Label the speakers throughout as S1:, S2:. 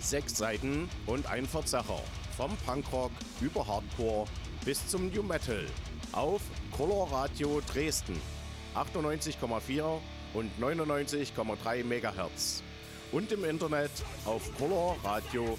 S1: Sechs Seiten und ein Verzerrer. Vom Punkrock über Hardcore bis zum New Metal. Auf Color Radio Dresden. 98,4 und 99,3 MHz. Und im Internet auf colorradio.org.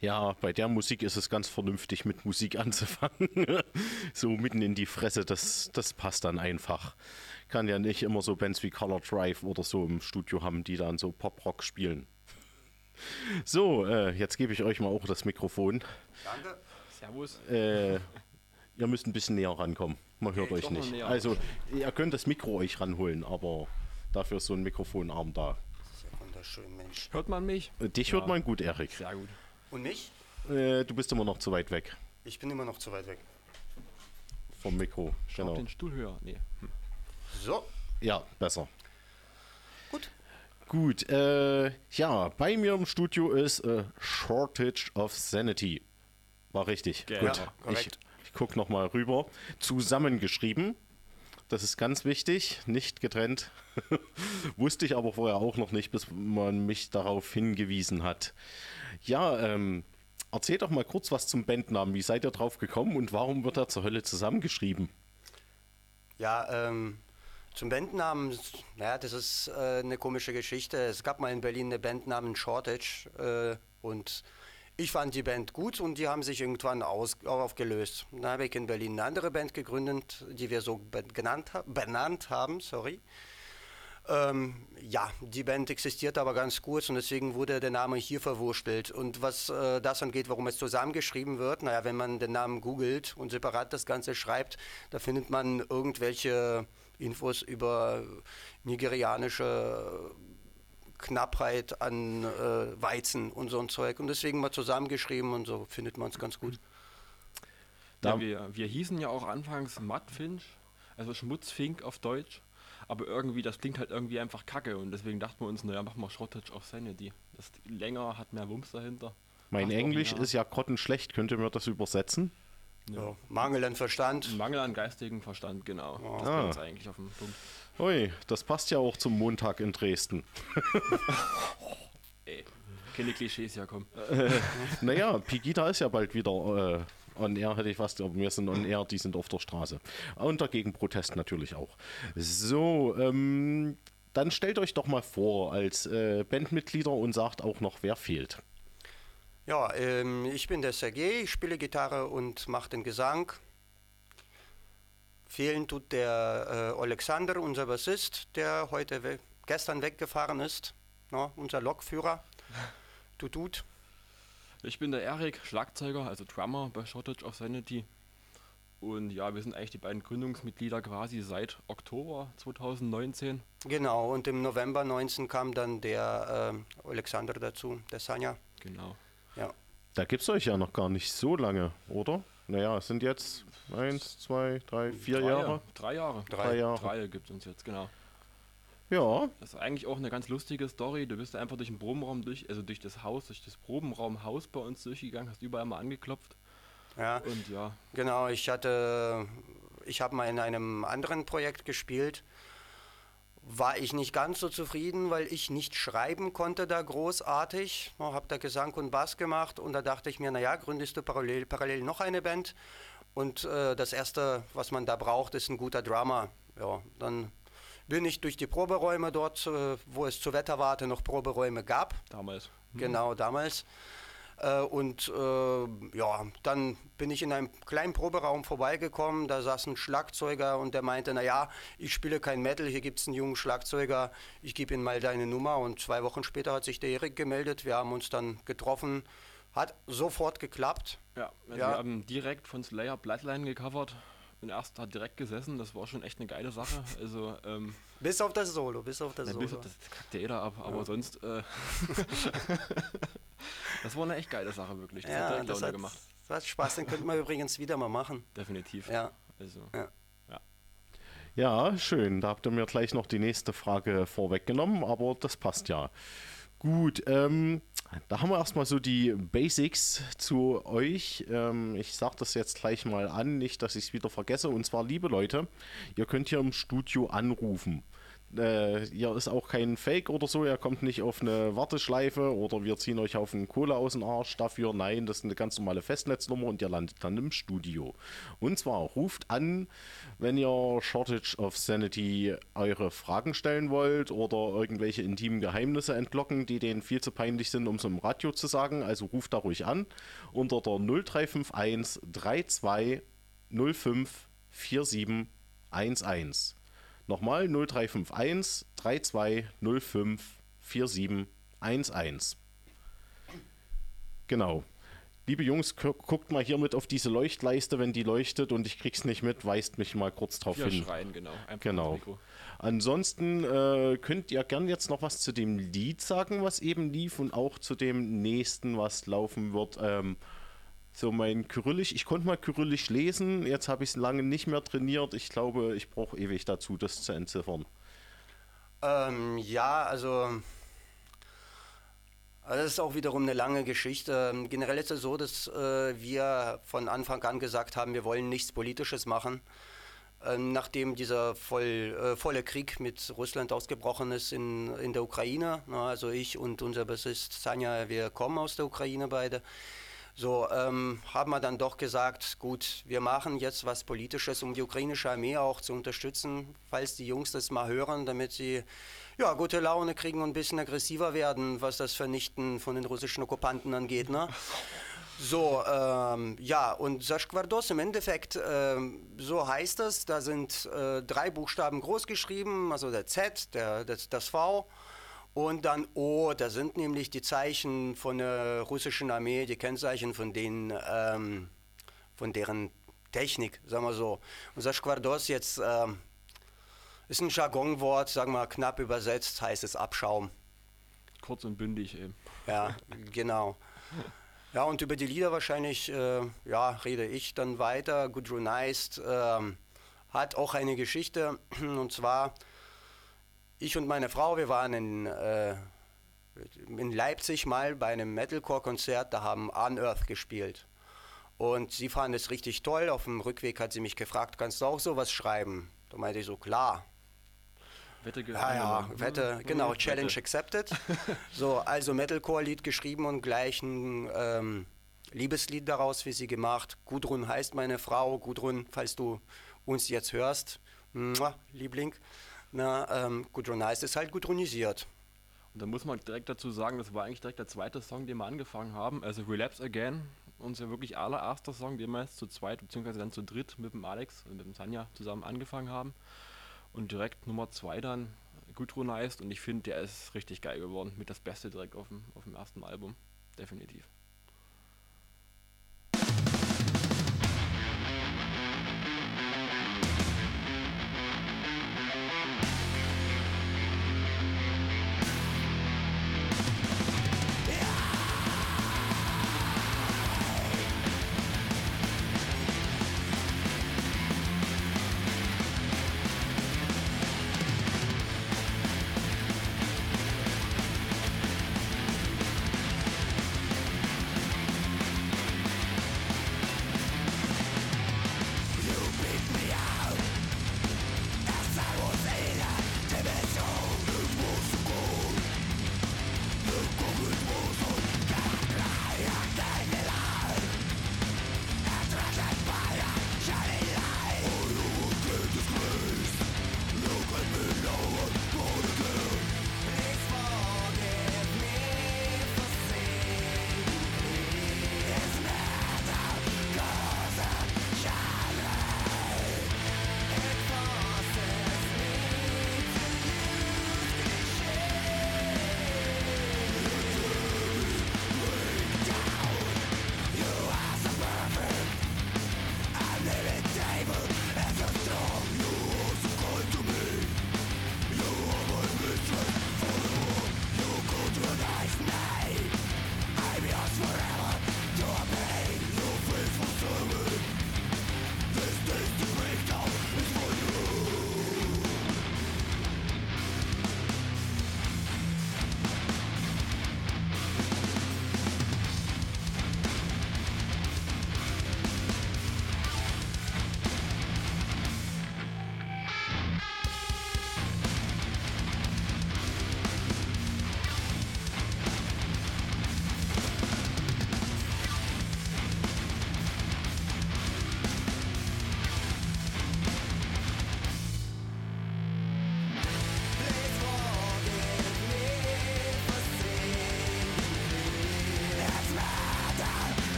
S1: Ja, bei der Musik ist es ganz vernünftig, mit Musik anzufangen. so mitten in die Fresse, das, das passt dann einfach. Kann ja nicht immer so Bands wie Color Drive oder so im Studio haben, die dann so Pop-Rock spielen. So, äh, jetzt gebe ich euch mal auch das Mikrofon.
S2: Danke.
S3: Servus.
S1: Äh, ihr müsst ein bisschen näher rankommen. Man hört euch
S3: doch mal
S1: nicht. Also, ihr könnt das Mikro euch ranholen, aber dafür ist so ein Mikrofonarm da.
S2: Das ist ja wunderschön, Mensch.
S3: Hört man mich?
S1: Äh, Dich hört man gut, Erik.
S3: Sehr gut.
S2: Und mich?
S1: Äh, du bist immer noch zu weit weg
S2: Ich bin immer noch zu weit weg.
S1: vom Mikro. Genau.
S3: den Stuhl höher. Nee.
S2: So,
S1: Ja, besser.
S2: gut.
S1: Gut, äh, ja, bei mir im Studio ist äh, Shortage of Sanity. War richtig.
S3: Genau.
S1: Gut,
S2: Ja,
S1: ich,
S2: korrekt.
S1: ich guck noch mal rüber. Zusammengeschrieben. Das ist ganz wichtig, nicht getrennt. Wusste ich aber vorher auch noch nicht, bis man mich darauf hingewiesen hat. Ja, ähm, erzählt doch mal kurz was zum Bandnamen. Wie seid ihr drauf gekommen und warum wird er zur Hölle zusammengeschrieben?
S2: Ja, ähm, zum Bandnamen, naja, das ist äh, eine komische Geschichte. Es gab mal in Berlin eine Band namens Shortage äh, und ich fand die Band gut und die haben sich irgendwann aus, aufgelöst. Dann habe ich in Berlin eine andere Band gegründet, die wir so be- genannt, ha- benannt haben, sorry. Ähm, ja, die Band existiert aber ganz kurz und deswegen wurde der Name hier verwurstelt. Und was äh, das angeht, warum es zusammengeschrieben wird, naja, wenn man den Namen googelt und separat das Ganze schreibt, da findet man irgendwelche Infos über nigerianische Knappheit an äh, Weizen und so ein Zeug. Und deswegen mal zusammengeschrieben und so findet man es ganz gut.
S3: Ja, wir, wir hießen ja auch anfangs Mattfinch, also Schmutzfink auf Deutsch. Aber irgendwie, das klingt halt irgendwie einfach kacke und deswegen dachten wir uns, naja, machen wir Shortage of Sanity. Das ist länger, hat mehr Wumms dahinter.
S1: Mein Englisch ist ja grottenschlecht. Könnt ihr mir das übersetzen?
S2: Ja. Mangel an Verstand.
S3: Mangel an geistigen Verstand, genau. Das
S1: Ah.
S3: eigentlich auf den Punkt.
S1: Ui, das passt ja auch zum Montag in Dresden.
S3: Ey, keine Klischees ja kommen.
S1: Naja, Pegida ist ja bald wieder äh, on air, hätte ich fast, aber wir sind on air, die sind auf der Straße. Und der Gegenprotest natürlich auch. So, ähm, dann stellt euch doch mal vor als äh, Bandmitglieder und sagt auch noch, wer fehlt.
S2: Ja, ähm, ich bin der Sergej, ich spiele Gitarre und mache den Gesang. Fehlen tut der äh, Alexander, unser Bassist, der heute we gestern weggefahren ist. No, unser Lokführer. Tut, tut.
S3: Ich bin der Erik, Schlagzeuger, also Drummer bei Shortage of Sanity. Und ja, wir sind eigentlich die beiden Gründungsmitglieder quasi seit Oktober 2019.
S2: Genau, und im November 19 kam dann der ähm, Alexander dazu, der Sanja.
S3: Genau.
S2: Ja.
S1: Da gibt es euch ja noch gar nicht so lange, oder? Naja, es sind jetzt eins, zwei, drei, vier
S3: Drei
S1: Jahre.
S3: Drei Jahre.
S1: Drei Jahre.
S3: Drei gibt es uns jetzt, genau.
S1: Ja,
S3: Das ist eigentlich auch eine ganz lustige Story. Du bist einfach durch den Probenraum durch, also durch das Haus, durch das Probenraumhaus bei uns durchgegangen, hast überall mal angeklopft.
S2: ja.
S3: Und ja,
S2: Genau, ich hatte, ich habe mal in einem anderen Projekt gespielt. War ich nicht ganz so zufrieden, weil ich nicht schreiben konnte da großartig. Ich habe da Gesang und Bass gemacht und da dachte ich mir, naja, gründest du parallel, parallel noch eine Band. Und äh, das Erste, was man da braucht, ist ein guter Drummer. Ja, dann bin ich durch die Proberäume dort, wo es zur Wetterwarte noch Proberäume gab,
S3: damals.
S2: genau damals. Äh, und äh, ja, dann bin ich in einem kleinen Proberaum vorbeigekommen, da saß ein Schlagzeuger und der meinte, naja, ich spiele kein Metal, hier gibt es einen jungen Schlagzeuger, ich gebe ihm mal deine Nummer. Und zwei Wochen später hat sich der Erik gemeldet, wir haben uns dann getroffen, hat sofort geklappt.
S3: Ja, also
S2: Ja.
S3: wir haben direkt von Slayer Bloodline gecovert. Und erst hat direkt gesessen, das war schon echt eine geile Sache. Also, ähm,
S2: Bis auf das Solo, bis auf das
S3: na,
S2: Solo.
S3: bis auf das kackt ja jeder ab, aber sonst, äh, das war eine echt geile Sache, wirklich. Das hat
S2: ja,
S3: direkt
S2: das hat,
S3: gemacht.
S2: das hat Spaß, den könnten wir übrigens wieder mal machen.
S3: Definitiv.
S2: Ja.
S3: Also,
S2: Ja.
S1: Ja, schön. Da habt ihr mir gleich noch die nächste Frage vorweggenommen, aber das passt ja. Gut, ähm, da haben wir erstmal so die Basics zu euch. Ähm, ich sage das jetzt gleich mal an, nicht, dass ich es wieder vergesse. Und zwar, liebe Leute, ihr könnt hier im Studio anrufen. Äh, hier ist auch kein Fake oder so, ihr kommt nicht auf eine Warteschleife oder wir ziehen euch auf einen Kohle aus dem Arsch dafür. Nein, das ist eine ganz normale Festnetznummer und ihr landet dann im Studio. Und zwar ruft an, wenn ihr Shortage of Sanity eure Fragen stellen wollt oder irgendwelche intimen Geheimnisse entlocken, die denen viel zu peinlich sind, um es im Radio zu sagen. Also ruft da ruhig an unter der 0351 32 05 4711. Nochmal 0351 32 05 4711. Genau. Liebe Jungs, gu- guckt mal hiermit auf diese Leuchtleiste, wenn die leuchtet und ich krieg's nicht mit, weist mich mal kurz drauf
S3: Wir
S1: hin.
S3: schreien, genau. Einfach
S1: Genau. Ansonsten äh, könnt ihr gern jetzt noch was zu dem Lied sagen, was eben lief und auch zu dem nächsten, was laufen wird. Ähm, so mein Kyrillisch, ich konnte mal Kyrillisch lesen, jetzt habe ich es lange nicht mehr trainiert. Ich glaube, ich brauche ewig dazu, das zu entziffern.
S2: Ähm, ja, also, also das ist auch wiederum eine lange Geschichte. Ähm, Generell ist es so, dass äh, wir von Anfang an gesagt haben, wir wollen nichts Politisches machen. Ähm, nachdem dieser voll, äh, volle Krieg mit Russland ausgebrochen ist in, in der Ukraine, na, also ich und unser Bassist Sanja, wir kommen aus der Ukraine beide, so ähm, haben wir dann doch gesagt, gut, wir machen jetzt was Politisches, um die ukrainische Armee auch zu unterstützen, falls die Jungs das mal hören, damit sie ja, gute Laune kriegen und ein bisschen aggressiver werden, was das Vernichten von den russischen Okkupanten angeht. Ne? So, ähm, ja, und Saschquardos im Endeffekt, ähm, so heißt es, da sind äh, drei Buchstaben groß geschrieben, also der Z, der, das, das V und dann O, da sind nämlich die Zeichen von der russischen Armee, die Kennzeichen von denen, ähm, von deren Technik, sagen wir so. Und Saschquardos jetzt ähm, ist ein Jargonwort, sagen wir knapp übersetzt, heißt es Abschaum.
S3: Kurz und bündig eben.
S2: Ja, genau. Ja, und über die Lieder wahrscheinlich, äh, ja, rede ich dann weiter. Gudrun Neist ähm, hat auch eine Geschichte, und zwar, ich und meine Frau, wir waren in, äh, in Leipzig mal bei einem Metalcore-Konzert, da haben Unearth gespielt. Und sie fand es richtig toll. Auf dem Rückweg hat sie mich gefragt, kannst du auch sowas schreiben? Da meinte ich so, klar.
S3: Wette ge-
S2: Ja, ja. Wette,
S3: Mhm,
S2: genau,
S3: Wette.
S2: Challenge accepted. so, also Metalcore-Lied geschrieben und gleich ein ähm, Liebeslied daraus für sie gemacht. Gudrun heißt meine Frau. Gudrun, falls du uns jetzt hörst, Mua, Liebling. Na, ähm, Gudrun heißt es halt gudrunisiert.
S3: Und da muss man direkt dazu sagen, das war eigentlich direkt der zweite Song, den wir angefangen haben. Also Relapse Again, unser wirklich allererster Song, den wir jetzt zu zweit beziehungsweise dann zu dritt mit dem Alex und mit dem Tanja zusammen angefangen haben. Und direkt Nummer zwei dann Gudrun und ich finde, der ist richtig geil geworden. Mit das Beste direkt auf dem, auf dem ersten Album. Definitiv.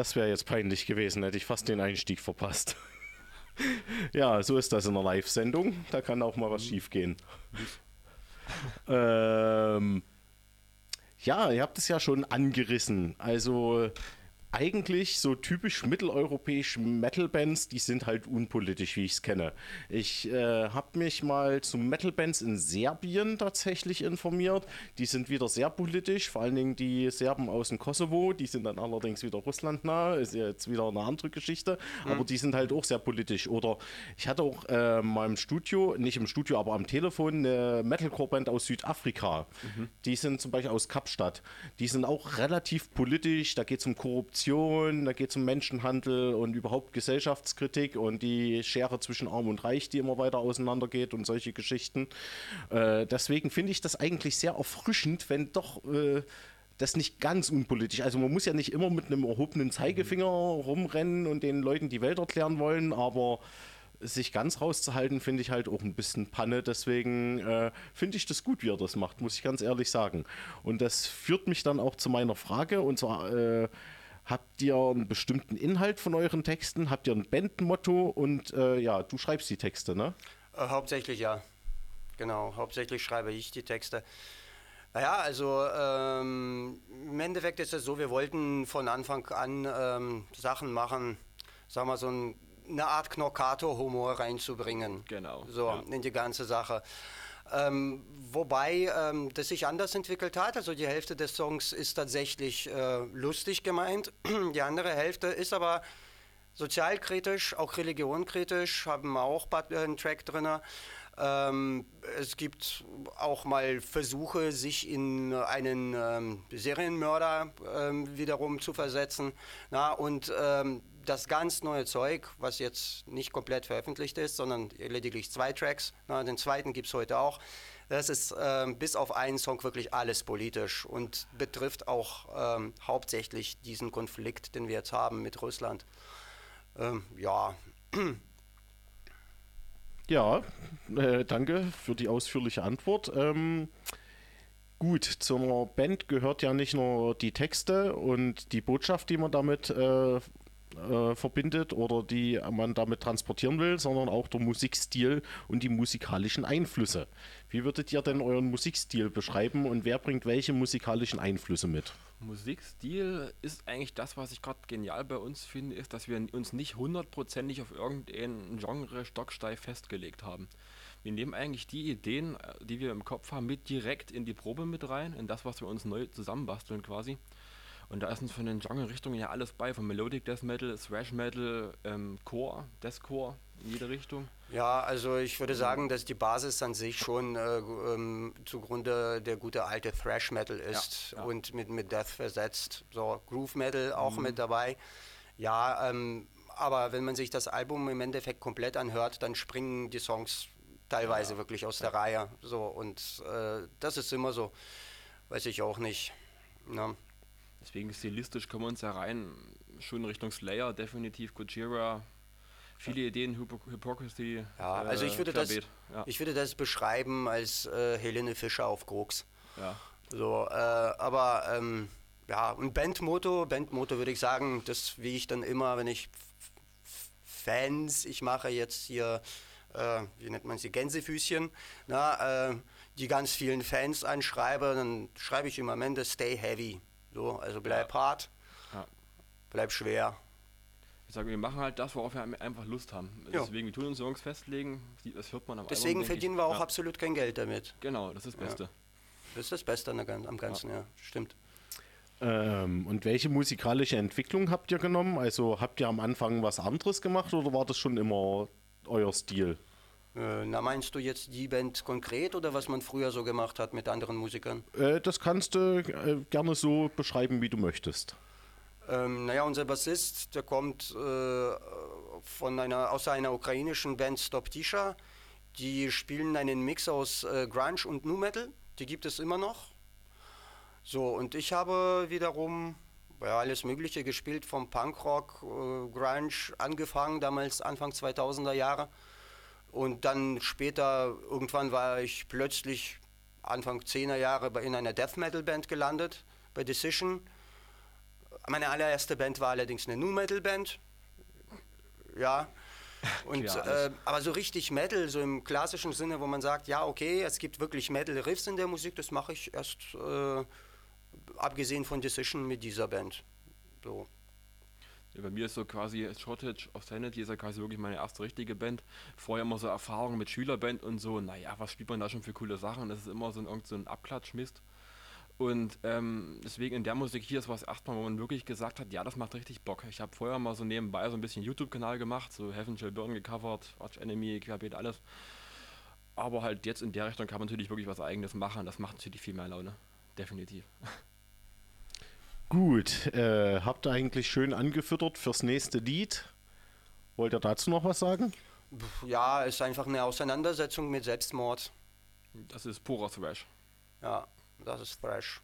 S1: Das wäre jetzt peinlich gewesen, hätte ich fast den Einstieg verpasst. ja, so ist das in einer Live-Sendung. Da kann auch mal was schiefgehen. ähm, ja, ihr habt es ja schon angerissen. Also eigentlich so typisch mitteleuropäische Metal-Bands, die sind halt unpolitisch, wie ich es kenne. Ich äh, habe mich mal zu Metal-Bands in Serbien tatsächlich informiert. Die sind wieder sehr politisch, vor allen Dingen die Serben aus dem Kosovo, die sind dann allerdings wieder russlandnah, ist jetzt wieder eine andere Geschichte, aber die sind halt auch sehr politisch. Oder ich hatte auch äh, mal im Studio, nicht im Studio, aber am Telefon eine Metalcore-Band aus Südafrika. Die sind zum Beispiel aus Kapstadt. Die sind auch relativ politisch, da geht es um Korruption, da geht es um Menschenhandel und überhaupt Gesellschaftskritik und die Schere zwischen Arm und Reich, die immer weiter auseinandergeht und solche Geschichten. Äh, deswegen finde ich das eigentlich sehr erfrischend, wenn doch äh, das nicht ganz unpolitisch. Also man muss ja nicht immer mit einem erhobenen Zeigefinger rumrennen und den Leuten die Welt erklären wollen, aber sich ganz rauszuhalten, finde ich halt auch ein bisschen Panne. Deswegen äh, finde ich das gut, wie er das macht, muss ich ganz ehrlich sagen. Und das führt mich dann auch zu meiner Frage. Und zwar, äh, habt ihr einen bestimmten Inhalt von euren Texten? Habt ihr ein Bandmotto? Und äh, ja, du schreibst die Texte, ne?
S2: Äh, hauptsächlich ja. Genau, hauptsächlich schreibe ich die Texte. Naja, also ähm, im Endeffekt ist es so, wir wollten von Anfang an ähm, Sachen machen, sagen wir so ein, eine Art Knockator-Humor reinzubringen.
S3: Genau,
S2: So,
S3: ja.
S2: in die ganze Sache. Ähm, wobei ähm, das sich anders entwickelt hat. Also die Hälfte des Songs ist tatsächlich äh, lustig gemeint. Die andere Hälfte ist aber sozialkritisch, auch religionkritisch, haben auch äh, einen Track drin. Ähm, es gibt auch mal Versuche, sich in einen ähm, Serienmörder ähm, wiederum zu versetzen. Na, und ähm, das ganz neue Zeug, was jetzt nicht komplett veröffentlicht ist, sondern lediglich zwei Tracks, na, den zweiten gibt es heute auch, das ist ähm, bis auf einen Song wirklich alles politisch und betrifft auch ähm, hauptsächlich diesen Konflikt, den wir jetzt haben mit Russland. Ähm, ja,
S1: Ja, äh, danke für die ausführliche Antwort. Ähm, gut, zu einer Band gehört ja nicht nur die Texte und die Botschaft, die man damit äh, äh, verbindet oder die man damit transportieren will, sondern auch der Musikstil und die musikalischen Einflüsse. Wie würdet ihr denn euren Musikstil beschreiben und wer bringt welche musikalischen Einflüsse mit?
S3: Musikstil ist eigentlich das, was ich gerade genial bei uns finde, ist, dass wir uns nicht hundertprozentig auf irgendein Genre stocksteif festgelegt haben. Wir nehmen eigentlich die Ideen, äh, die wir im Kopf haben, mit direkt in die Probe mit rein, in das, was wir uns neu zusammenbasteln quasi. Und da ist uns von den Genre-Richtungen ja alles bei, von Melodic Death Metal, Thrash Metal, ähm, Core, Deathcore, in jede Richtung.
S2: Ja, also ich würde sagen, dass die Basis an sich schon äh, ähm, zugrunde der gute alte Thrash Metal ist
S3: ja.
S2: und mit, mit Death versetzt. So Groove Metal auch mit dabei. Ja, ähm, aber wenn man sich das Album im Endeffekt komplett anhört, dann springen die Songs teilweise wirklich aus der Reihe. So und äh, das ist immer so. Weiß ich auch nicht. Ne?
S3: Deswegen stilistisch kommen wir uns ja rein, schon Richtung Slayer, definitiv Gojira, viele Ideen, Hypo Hypocrisy.
S2: Ja,
S3: äh,
S2: also ich würde, das,
S3: Querbeet, Ja,
S2: ich würde das beschreiben als äh, Helene Fischer auf Koks.
S3: ja.
S2: So, äh, aber ähm, ja, ein Bandmotto, Bandmotto würde ich sagen, das wie ich dann immer, wenn ich Fans, ich mache jetzt hier, äh, wie nennt man sie, Gänsefüßchen, na, äh, die ganz vielen Fans anschreibe, dann schreibe ich immer am Ende Stay Heavy. So, also bleib hart,
S3: Ja.
S2: bleib schwer.
S3: Ich sage, wir machen halt das, worauf wir einfach Lust haben.
S2: Ja.
S3: Deswegen, wir tun uns Songs festlegen, das hört man am
S2: Deswegen
S3: Album,
S2: verdienen
S3: ich.
S2: wir auch
S3: ja.
S2: absolut kein Geld damit.
S3: Genau, das ist das Beste.
S2: Das ist das Beste am Ganzen, ja, stimmt.
S1: Ähm, und welche musikalische Entwicklung habt ihr genommen? Also habt ihr am Anfang was anderes gemacht oder war das schon immer euer Stil?
S2: Äh, na, meinst du jetzt die Band konkret oder was man früher so gemacht hat mit anderen Musikern?
S1: Äh, das kannst du äh, gerne so beschreiben, wie du möchtest.
S2: Ähm, naja, unser Bassist, der kommt äh, von einer, aus einer ukrainischen Band Stop Tisha. Die spielen einen Mix aus äh, Grunge und Nu Metal. Die gibt es immer noch. So, und ich habe wiederum ja, alles Mögliche gespielt, vom Punkrock, äh, Grunge angefangen, damals Anfang 2000er Jahre. Und dann später, irgendwann war ich plötzlich Anfang 10er Jahre in einer Death Metal Band gelandet, bei Decision
S4: Meine allererste Band war allerdings eine Nu Metal Band. Ja. Und, äh, aber so richtig Metal, so im klassischen Sinne, wo man sagt, ja, okay, es gibt wirklich Metal-Riffs in der Musik, das mache ich erst äh, abgesehen von Decision mit dieser Band. So.
S3: Bei mir ist so quasi Shortage of Sanity ist ja quasi wirklich meine erste richtige Band. Vorher immer so Erfahrungen mit Schülerband und so, naja, was spielt man da schon für coole Sachen? Das ist immer so ein, irgend so ein Abklatschmist. Und ähm, deswegen in der Musik hier ist was erstmal, wo man wirklich gesagt hat, ja, das macht richtig Bock. Ich habe vorher mal so nebenbei so ein bisschen YouTube-Kanal gemacht, so Heaven Shall Burn gecovert, Arch Enemy, Querbeet, alles. Aber halt jetzt in der Richtung kann man natürlich wirklich was eigenes machen. Das macht natürlich viel mehr Laune. Definitiv.
S1: Gut, äh, habt ihr eigentlich schön angefüttert fürs nächste Lied? Wollt ihr dazu noch was sagen?
S4: Ja, ist einfach eine Auseinandersetzung mit Selbstmord.
S3: Das ist purer Thrash.
S4: Ja, das ist fresh.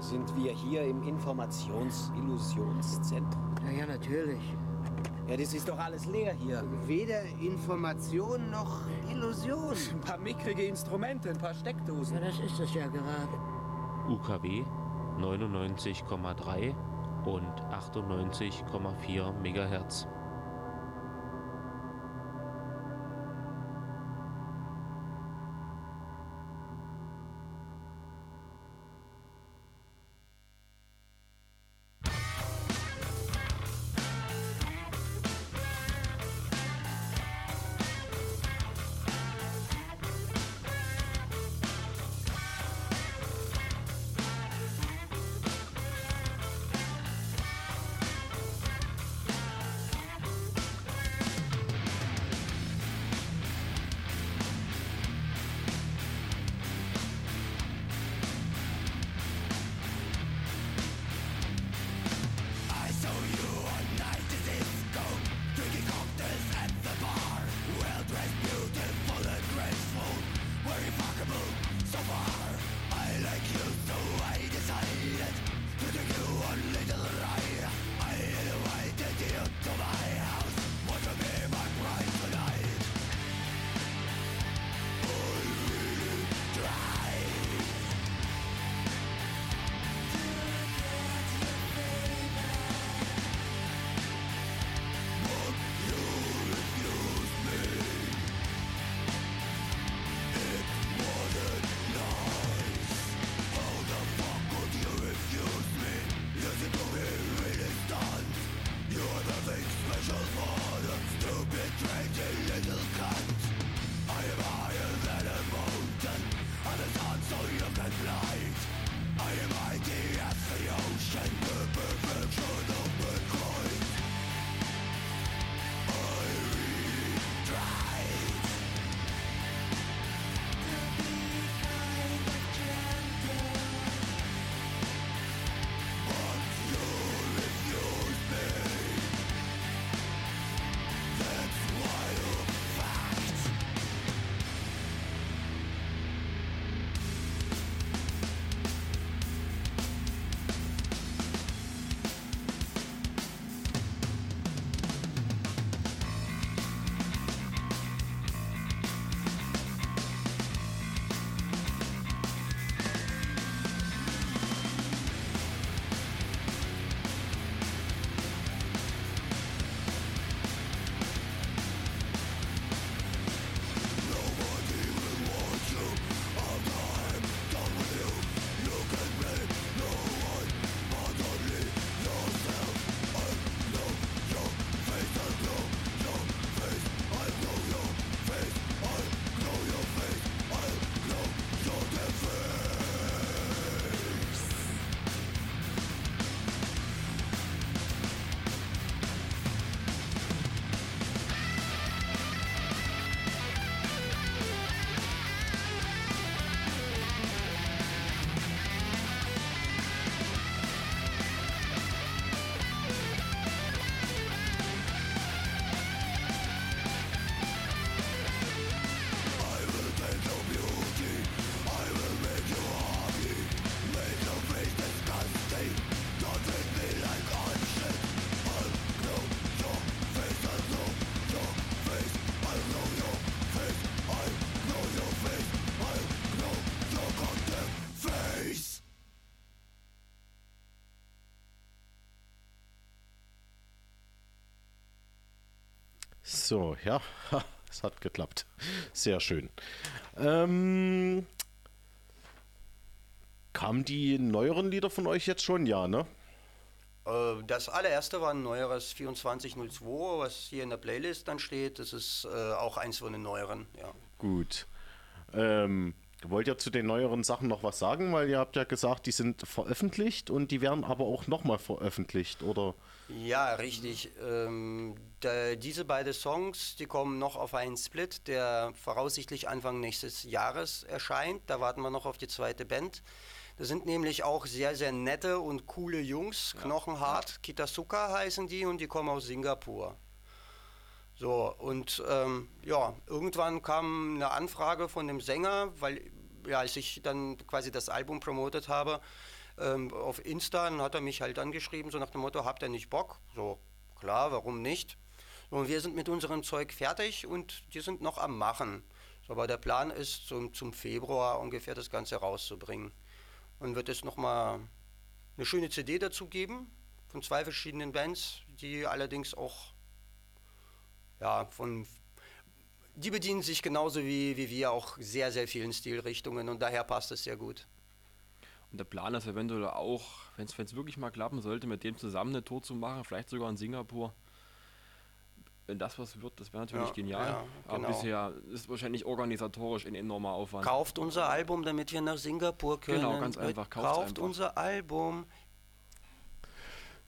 S5: Sind wir hier im Informationsillusionszentrum?
S6: Ja, ja, natürlich.
S5: Ja, das ist doch alles leer hier.
S6: Weder Information noch Illusion.
S5: Ein paar mickrige Instrumente, ein paar Steckdosen.
S6: Ja, das ist es ja gerade.
S7: UKW 99,3 und 98,4 Megahertz.
S1: So, ja, es hat geklappt. Sehr schön. Ähm, kamen die neueren Lieder von euch jetzt schon? Ja, ne?
S2: Äh, Das allererste war ein neueres 2402, was hier in der Playlist dann steht. Das ist äh, auch eins von den neueren, ja.
S1: Gut. Ähm, wollt ihr zu den neueren Sachen noch was sagen? Weil ihr habt ja gesagt, die sind veröffentlicht und die werden aber auch nochmal veröffentlicht, oder?
S2: Ja, richtig. Ähm, da, diese beiden Songs, die kommen noch auf einen Split, der voraussichtlich Anfang nächstes Jahres erscheint. Da warten wir noch auf die zweite Band. Das sind nämlich auch sehr, sehr nette und coole Jungs, knochenhart. Kitasuka heißen die und die kommen aus Singapur. So, und ähm, ja, irgendwann kam eine Anfrage von dem Sänger, weil, ja, als ich dann quasi das Album promotet habe, ähm, auf Insta, dann hat er mich halt angeschrieben, so nach dem Motto, habt ihr nicht Bock? So, klar, warum nicht? Und wir sind mit unserem Zeug fertig und die sind noch am Machen. So, aber der Plan ist, zum, zum Februar ungefähr das Ganze rauszubringen. Und wird es nochmal eine schöne CD dazu geben, von zwei verschiedenen Bands, die allerdings auch ja, von die bedienen sich genauso wie, wie wir auch sehr, sehr vielen Stilrichtungen und daher passt es sehr gut.
S3: Und der Plan ist eventuell auch, wenn es wirklich mal klappen sollte, mit dem zusammen eine Tour zu machen, vielleicht sogar in Singapur. Wenn das was wird, das wäre natürlich
S2: Ja,
S3: genial.
S2: ja,
S3: Aber
S2: genau.
S3: bisher ist wahrscheinlich organisatorisch ein enormer Aufwand.
S2: Kauft unser Album, damit wir nach Singapur können.
S3: Genau, ganz einfach, kauft's
S2: Kauft
S3: einfach.
S2: unser Album.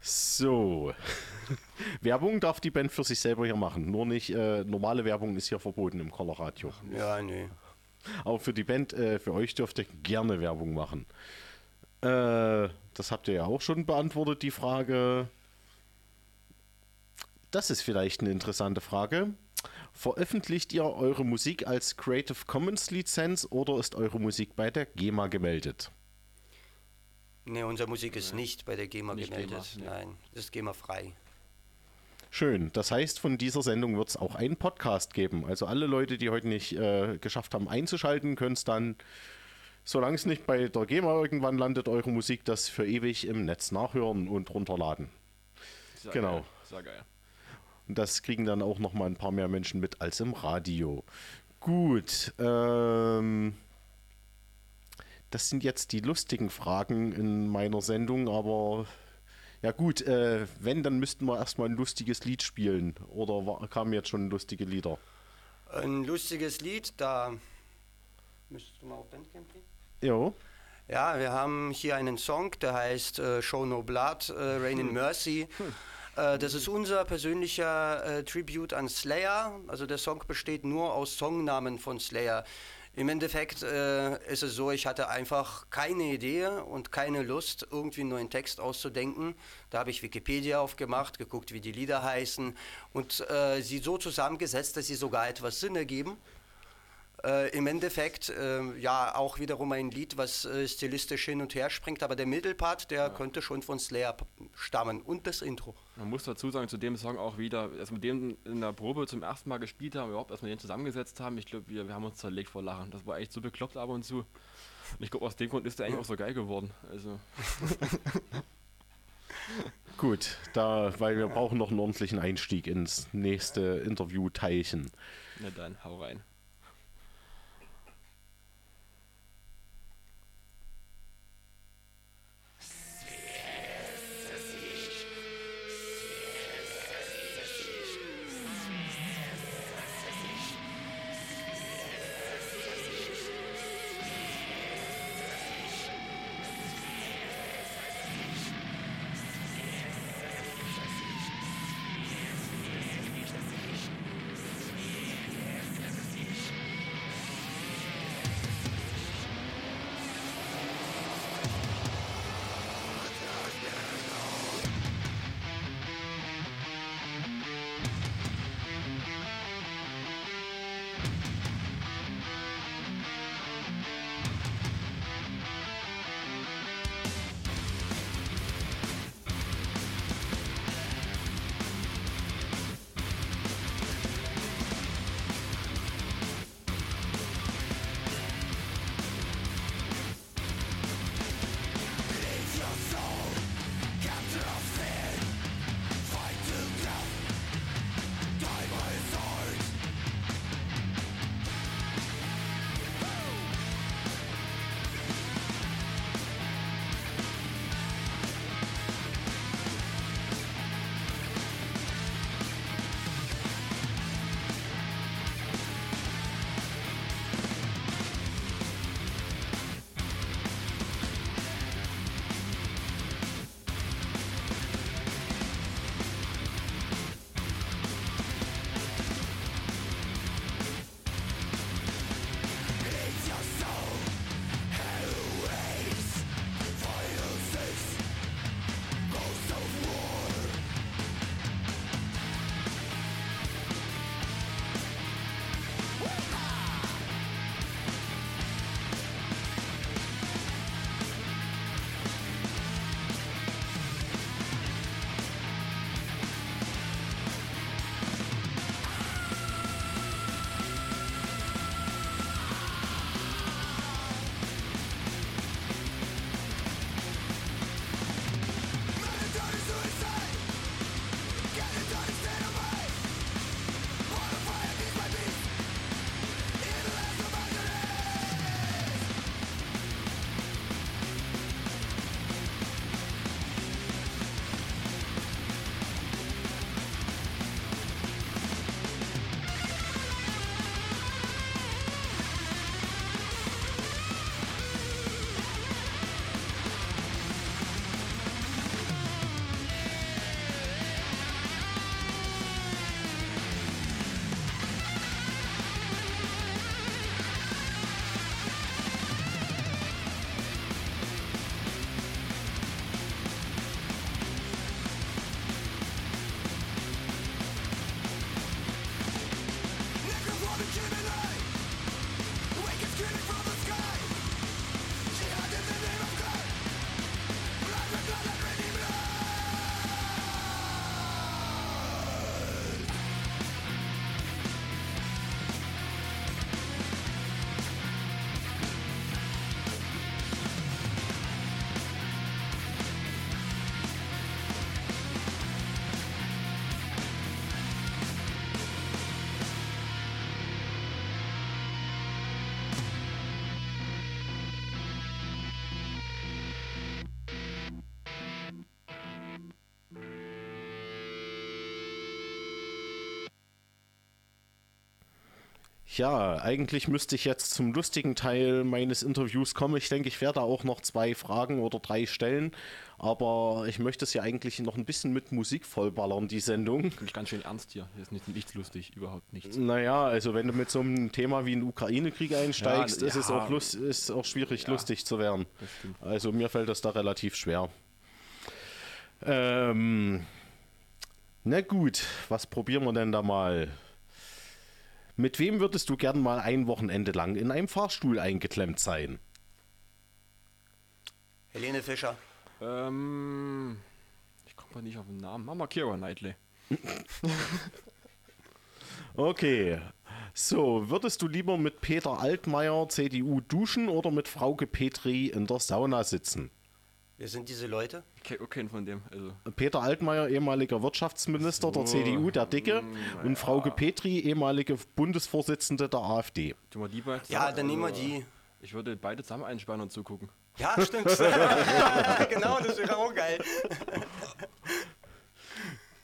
S1: So. Werbung darf die Band für sich selber hier machen. Nur nicht, äh, normale Werbung ist hier verboten im Coloradio.
S2: Ja, nee.
S1: Aber für die Band, äh, für euch dürft ihr gerne Werbung machen. Äh, das habt ihr ja auch schon beantwortet, die Frage. Das ist vielleicht eine interessante Frage. Veröffentlicht ihr eure Musik als Creative Commons Lizenz oder ist eure Musik bei der GEMA gemeldet?
S2: Nee, unsere Musik ist nicht bei der GEMA
S3: Nicht
S2: gemeldet.
S3: GEMA, nee.
S2: Nein, das ist GEMA frei.
S1: Schön. Das heißt, von dieser Sendung wird es auch einen Podcast geben. Also alle Leute, die heute nicht äh, geschafft haben einzuschalten, können es dann, solange es nicht bei der GEMA irgendwann landet, eure Musik das für ewig im Netz nachhören und runterladen.
S3: Sehr
S1: genau.
S3: Geil. Sehr geil.
S1: Und das kriegen dann auch noch mal ein paar mehr Menschen mit als im Radio. Gut. Ähm, das sind jetzt die lustigen Fragen in meiner Sendung, aber ja gut, äh, wenn, dann müssten wir erstmal ein lustiges Lied spielen. Oder war, kamen jetzt schon lustige Lieder?
S2: Ein lustiges Lied, da müsstest du mal auf Bandcamp gehen.
S1: Jo.
S2: Ja, wir haben hier einen Song, der heißt äh, Show No Blood, äh, Rain in Mercy. Äh, das ist unser persönlicher äh, Tribute an Slayer. Also der Song besteht nur aus Songnamen von Slayer. Im Endeffekt äh, ist es so, ich hatte einfach keine Idee und keine Lust, irgendwie einen neuen Text auszudenken. Da habe ich Wikipedia aufgemacht, geguckt, wie die Lieder heißen und äh, sie so zusammengesetzt, dass sie sogar etwas Sinn ergeben. Äh, Im Endeffekt, äh, ja, auch wiederum ein Lied, was äh, stilistisch hin und her springt, aber der Mittelpart, der könnte schon von Slayer stammen und das Intro.
S3: Man muss dazu sagen, zu dem Song auch wieder, als wir den in der Probe zum ersten Mal gespielt haben, überhaupt erst mal den zusammengesetzt haben, ich glaube, wir, wir haben uns zerlegt vor Lachen. Das war echt so bekloppt ab und zu. Und ich glaube, aus dem Grund ist der eigentlich auch so geil geworden. Also,
S1: Gut, da, weil wir brauchen noch einen ordentlichen Einstieg ins nächste Interview-Teilchen.
S3: na dann, hau rein.
S1: Ja, eigentlich müsste ich jetzt zum lustigen Teil meines Interviews kommen. Ich denke, ich werde auch noch zwei Fragen oder drei stellen. Aber ich möchte es ja eigentlich noch ein bisschen mit Musik vollballern, die Sendung.
S3: Bin ich ganz schön ernst hier. Hier ist nicht, nichts lustig, überhaupt nichts.
S1: Naja, also wenn du mit so einem Thema wie ein Ukraine-Krieg einsteigst,
S3: Ja,
S1: ist es
S3: ja.
S1: auch, lust, ist auch schwierig,
S3: Ja,
S1: lustig zu werden.
S3: das.
S1: Also mir fällt das da relativ schwer. Ähm, na gut, was probieren wir denn da mal? Mit wem würdest du gern mal ein Wochenende lang in einem Fahrstuhl eingeklemmt sein?
S2: Helene Fischer.
S3: Ähm, ich komme mal nicht auf den Namen. Mama Kira Knightley.
S1: Okay. So, würdest du lieber mit Peter Altmaier, CDU, duschen oder mit Frauke Petri in der Sauna sitzen?
S2: Wer sind diese Leute?
S3: Ich kenne auch keinen von dem. Also,
S1: Peter Altmaier, ehemaliger Wirtschaftsminister der CDU, der Dicke, und Frauke Petri, ehemalige Bundesvorsitzende der AfD.
S3: tun wir die beiden
S2: Ja, dann nehmen wir
S3: Also,
S2: die.
S3: Ich würde beide zusammen einsperren und zugucken.
S2: Ja, stimmt. genau, das wäre auch geil.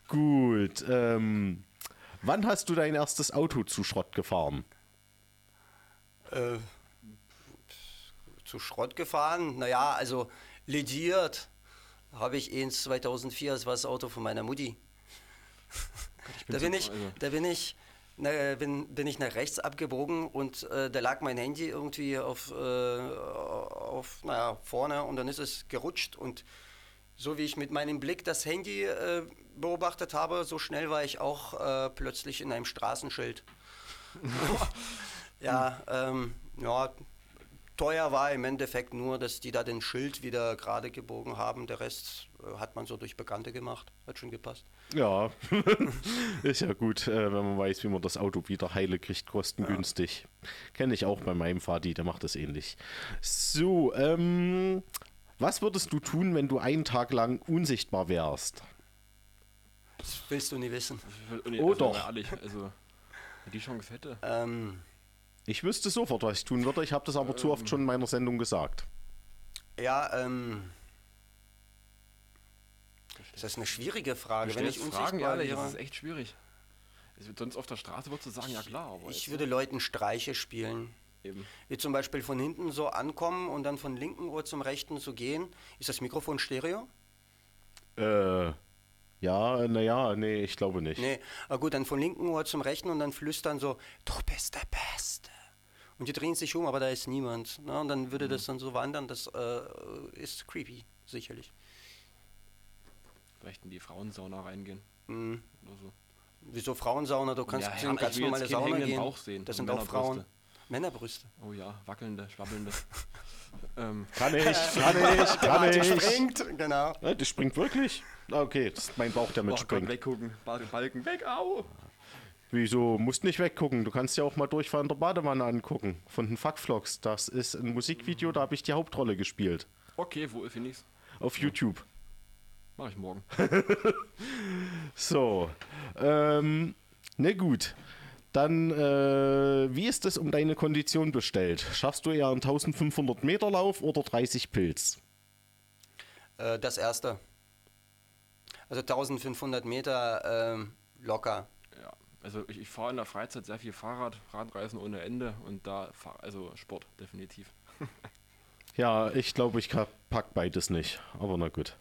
S1: Gut, ähm, wann hast du dein erstes Auto zu Schrott gefahren?
S2: Äh, zu Schrott gefahren? Naja, also lediert habe ich eins 2004, das war das Auto von meiner Mutti. Da bin ich,
S3: also-
S2: da bin ich, na, bin, bin ich nach rechts abgebogen und äh, da lag mein Handy irgendwie auf, äh, auf naja, vorne und dann ist es gerutscht und so wie ich mit meinem Blick das Handy äh, beobachtet habe, so schnell war ich auch äh, plötzlich in einem Straßenschild. ja, ähm, ja, teuer war im Endeffekt nur, dass die da den Schild wieder gerade gebogen haben. Der Rest äh, hat man so durch Bekannte gemacht. Hat schon gepasst.
S1: Ja, ist ja gut, äh, wenn man weiß, wie man das Auto wieder heile kriegt, kostengünstig. Kenne ich auch bei meinem Vati, der macht das ähnlich. So, ähm, was würdest du tun, wenn du einen Tag lang unsichtbar wärst?
S2: Das willst du nie wissen.
S3: Ich will-
S1: Oh,
S3: also,
S1: doch.
S3: Ehrlich, also, die Chance hätte.
S2: Ähm,
S1: Ich wüsste sofort, was ich tun würde. Ich habe das aber zu oft schon in meiner Sendung gesagt.
S2: ja, ähm. Das ist eine schwierige Frage. Wenn ich
S3: Fragen, ehrlich, das
S2: wäre,
S3: ist echt schwierig. Es wird sonst auf der Straße würdest du sagen, ja klar, aber
S2: ich
S3: jetzt
S2: würde Leuten Streiche spielen.
S3: eben.
S2: Wie zum Beispiel von hinten so ankommen und dann von linken Ohr zum rechten zu gehen. Ist das Mikrofon Stereo?
S1: Äh, ja, naja, nee, ich glaube nicht.
S2: Nee, aber gut, dann von linken Ohr zum rechten und dann flüstern so, du bist der Beste. Und die drehen sich um, aber da ist niemand. Ne? Und dann würde das dann so wandern, das äh, ist creepy, sicherlich.
S3: Vielleicht in die Frauensauna reingehen
S2: Mhm.
S3: oder so.
S2: Wieso Frauensauna? Du kannst
S3: Ja,
S2: in ganz normale Sauna gehen.
S3: Bauch sehen,
S2: das sind auch Frauen.
S3: Männerbrüste.
S2: Männerbrüste.
S3: Oh ja, wackelnde, schwabbelnde. ähm,
S1: Kann ich, kann ich, kann
S2: Die
S1: ich.
S2: springt, genau.
S1: Ja, das springt wirklich? Okay, das ist mein Bauch, der
S3: oh Gott,
S1: mitspringt.
S3: weggucken, Balken, weg, au!
S1: Wieso? Musst nicht weggucken. Du kannst ja auch mal Durchfall in der Badewanne angucken. Von den Fuckvlogs. Das ist ein Musikvideo, da habe ich die Hauptrolle gespielt.
S3: Okay, wo finde ich's?
S1: Auf YouTube.
S3: Mach ich morgen.
S1: So. Ähm, ne gut. Dann, äh, wie ist es um deine Kondition bestellt? Schaffst du eher einen 1500 Meter Lauf oder 30 Pilz?
S2: Äh, das erste. Also 1500 Meter ähm, locker.
S3: Ja, also ich, ich fahre in der Freizeit sehr viel Fahrrad, Radreisen ohne Ende und da, fahr, also Sport, definitiv.
S1: Ja, ich glaube, ich pack beides nicht. Aber na gut.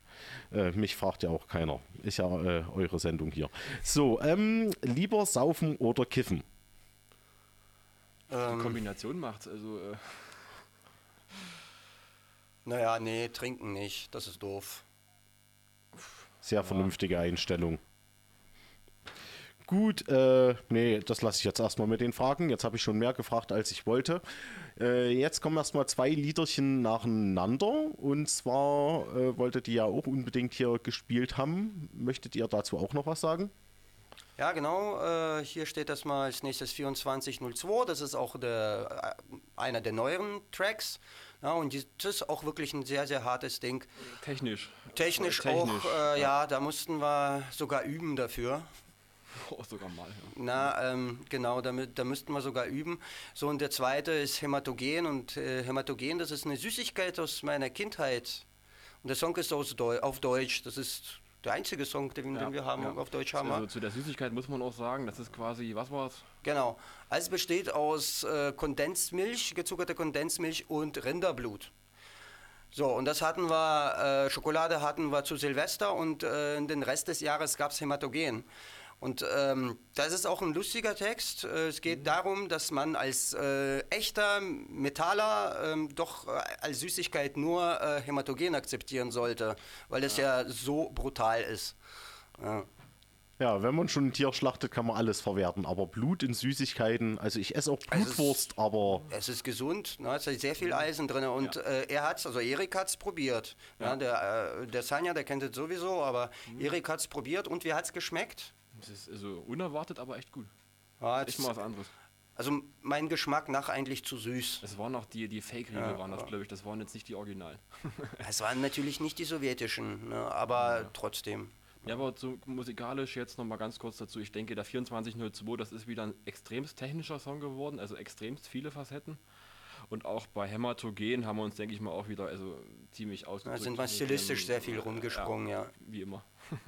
S1: Äh, mich fragt ja auch keiner. Ist ja äh, eure Sendung hier. So, ähm, lieber saufen oder kiffen?
S3: Die
S2: Ähm,
S3: Kombination macht's, also äh,
S2: naja, nee, trinken nicht. Das ist doof.
S1: Sehr vernünftige Einstellung. Gut, äh, nee, das lasse ich jetzt erstmal mit den Fragen. Jetzt habe ich schon mehr gefragt, als ich wollte. Äh, jetzt kommen erstmal zwei Liederchen nacheinander. Und zwar äh, wolltet ihr ja auch unbedingt hier gespielt haben. Möchtet ihr dazu auch noch was sagen?
S2: Ja, genau. Äh, hier steht das mal als nächstes 2402. Das ist auch der, äh, einer der neueren Tracks. Ja, und die, das ist auch wirklich ein sehr, sehr hartes Ding.
S3: technisch.
S2: Technisch,
S3: Technisch,
S2: auch, äh, ja, da mussten wir sogar üben dafür.
S3: Oh, sogar mal. Ja.
S2: Na, ähm, genau, damit, da müssten wir sogar üben. So, und der zweite ist Hämatogen. Und äh, Hämatogen, das ist eine Süßigkeit aus meiner Kindheit. Und der Song ist aus Deu auf Deutsch. Das ist der einzige Song, den, den wir haben
S3: ja.
S2: auf Deutsch haben.
S3: Also zu der Süßigkeit muss man auch sagen, das ist quasi, was war's?
S2: Genau. Also es besteht aus äh, Kondensmilch, gezuckerte Kondensmilch und Rinderblut. So, und das hatten wir, äh, Schokolade hatten wir zu Silvester und äh, den Rest des Jahres gab es Hämatogen. Und ähm, das ist auch ein lustiger Text. Äh, Es geht darum, dass man als äh, echter Metaller ähm, doch äh, als Süßigkeit nur äh, Hämatogen akzeptieren sollte, weil es ja, so brutal ist. Ja.
S1: Ja, wenn man schon ein Tier schlachtet, kann man alles verwerten. Aber Blut in Süßigkeiten, also ich esse auch
S2: Also es-
S1: Blutwurst, aber
S2: Es ist gesund, ne? es ist sehr viel Eisen drin und äh, er hat's, also Erik hat's probiert. Ja. der, äh, der Sanja, der kennt es sowieso, aber Erik hat's probiert und wie hat's geschmeckt?
S3: Das ist also unerwartet, aber echt gut.
S2: Ja,
S3: Echt
S2: es-
S3: mal was anderes.
S2: also mein Geschmack nach eigentlich zu süß.
S3: Das waren noch die, die Fake-Riegel, waren das, glaube ich. Das waren jetzt nicht die Originalen.
S2: Es waren natürlich nicht die sowjetischen, ne? aber trotzdem.
S3: Ja, aber so musikalisch jetzt noch mal ganz kurz dazu. Ich denke, der 2402, das ist wieder ein extremst technischer Song geworden, also extremst viele Facetten. Und auch bei Hämatogen haben wir uns, denke ich mal, auch wieder also ziemlich
S2: Da
S3: ausgedrückt.
S2: sind wir stilistisch sehr viel
S3: äh,
S2: rumgesprungen, ja.
S3: Wie immer.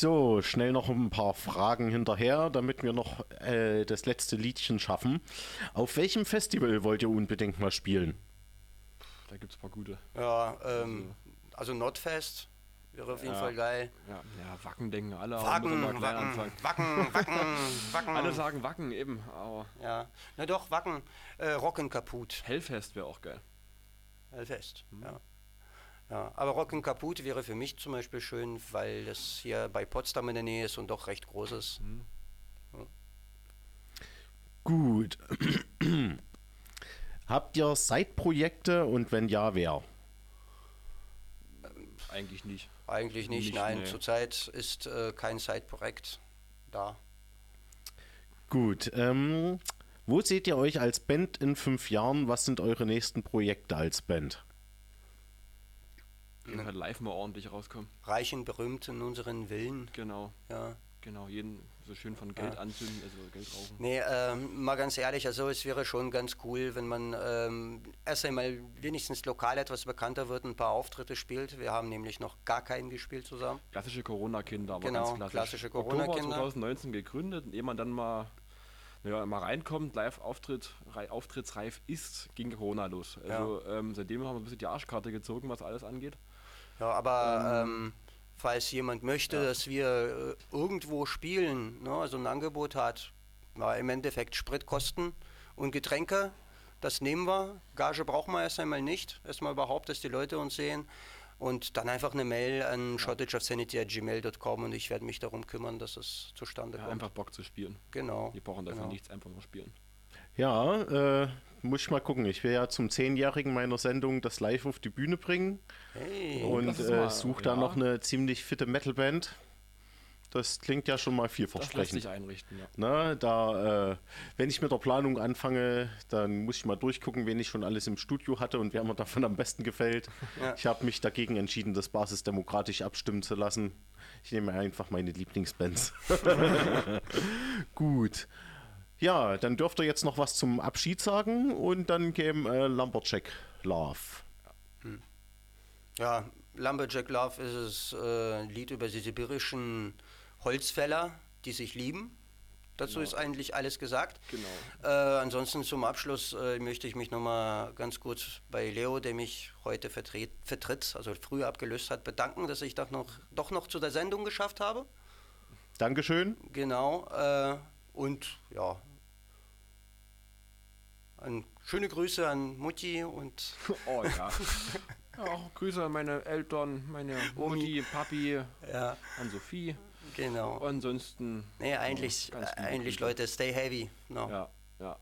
S1: So, schnell noch ein paar Fragen hinterher, damit wir noch äh, das letzte Liedchen schaffen. Auf welchem Festival wollt ihr unbedingt mal spielen?
S3: Da gibt es ein paar gute.
S2: Ja, ähm, also Nordfest wäre auf jeden
S3: Ja.
S2: Fall geil.
S3: Ja, ja Wacken denken alle.
S2: Wacken, Wacken,
S3: anfangen.
S2: Wacken, Wacken, Wacken.
S3: Alle sagen Wacken eben, aber
S2: Ja, na doch, Wacken. Äh, Rocken kaputt.
S3: Hellfest wäre auch geil.
S2: Hellfest, ja. Ja, aber Rocken kaputt wäre für mich zum Beispiel schön, weil das hier bei Potsdam in der Nähe ist und doch recht groß ist.
S1: Gut. Habt ihr Side-Projekte und wenn ja, wer?
S3: Eigentlich nicht.
S2: Eigentlich nicht,
S3: Nicht,
S2: nein.
S3: nee.
S2: Zurzeit ist äh, kein Side-Projekt da.
S1: Gut. Ähm, wo seht ihr euch als Band in fünf Jahren? Was sind eure nächsten Projekte als Band?
S3: Wenn halt live mal ordentlich rauskommen.
S2: Reich und berühmt in unseren Villen,
S3: Genau.
S2: ja.
S3: Genau, jeden so schön von Geld anzünden, also Geld rauchen.
S2: Nee, ähm, mal ganz ehrlich, also es wäre schon ganz cool, wenn man ähm, erst einmal wenigstens lokal etwas bekannter wird, ein paar Auftritte spielt. Wir haben nämlich noch gar keinen gespielt zusammen.
S3: Klassische Corona-Kinder, aber
S2: Genau,
S3: ganz klassisch.
S2: klassische Corona-Kinder.
S3: 2019 gegründet, ehe man dann mal, naja, mal reinkommt, live Auftritt, rei- auftrittsreif ist, ging Corona los. Also ähm, seitdem haben wir ein bisschen die Arschkarte gezogen, was alles angeht.
S2: Ja, aber ähm, falls jemand möchte, dass wir äh, irgendwo spielen, ne, also ein Angebot hat, ja, im Endeffekt Spritkosten und Getränke, das nehmen wir. Gage brauchen wir erst einmal nicht. Erstmal überhaupt, dass die Leute uns sehen. Und dann einfach eine Mail an shortageofsanity.gmail.com und ich werde mich darum kümmern, dass es zustande
S3: Ja,
S2: kommt.
S3: einfach Bock zu spielen.
S2: Genau.
S3: Die brauchen dafür
S2: genau.
S3: nichts, einfach nur spielen.
S1: Ja, äh, muss ich mal gucken. Ich will ja zum Zehnjährigen meiner Sendung das live auf die Bühne bringen
S2: Hey,
S1: und äh, suche da
S3: ja.
S1: noch eine ziemlich fitte Metalband. Das klingt ja schon mal
S3: Das lässt
S1: vielversprechend.
S3: sich einrichten, ja.
S1: Na, da, äh, wenn ich mit der Planung anfange, dann muss ich mal durchgucken, wen ich schon alles im Studio hatte und wer mir davon am besten gefällt.
S2: Ja.
S1: Ich habe mich dagegen entschieden, das basisdemokratisch abstimmen zu lassen. Ich nehme einfach meine Lieblingsbands. Gut. Ja, dann dürft ihr jetzt noch was zum Abschied sagen und dann käme äh, Lumberjack Love.
S2: Ja, Lumberjack Love ist es äh, ein Lied über die sibirischen Holzfäller, die sich lieben. Dazu ist eigentlich alles gesagt.
S3: Genau.
S2: Äh, ansonsten zum Abschluss äh, möchte ich mich nochmal ganz kurz bei Leo, der mich heute vertret, vertritt, also früher abgelöst hat, bedanken, dass ich doch noch, doch noch zu der Sendung geschafft habe.
S1: Dankeschön.
S2: Genau. Äh, und ja, an, schöne Grüße an Mutti und.
S3: Oh ja. Auch Grüße an meine Eltern, meine Omi. Mutti, Papi,
S2: ja.
S3: an Sophie.
S2: Genau.
S3: Ansonsten.
S2: Nee, eigentlich, eigentlich Leute, stay heavy. No.
S3: Ja, ja.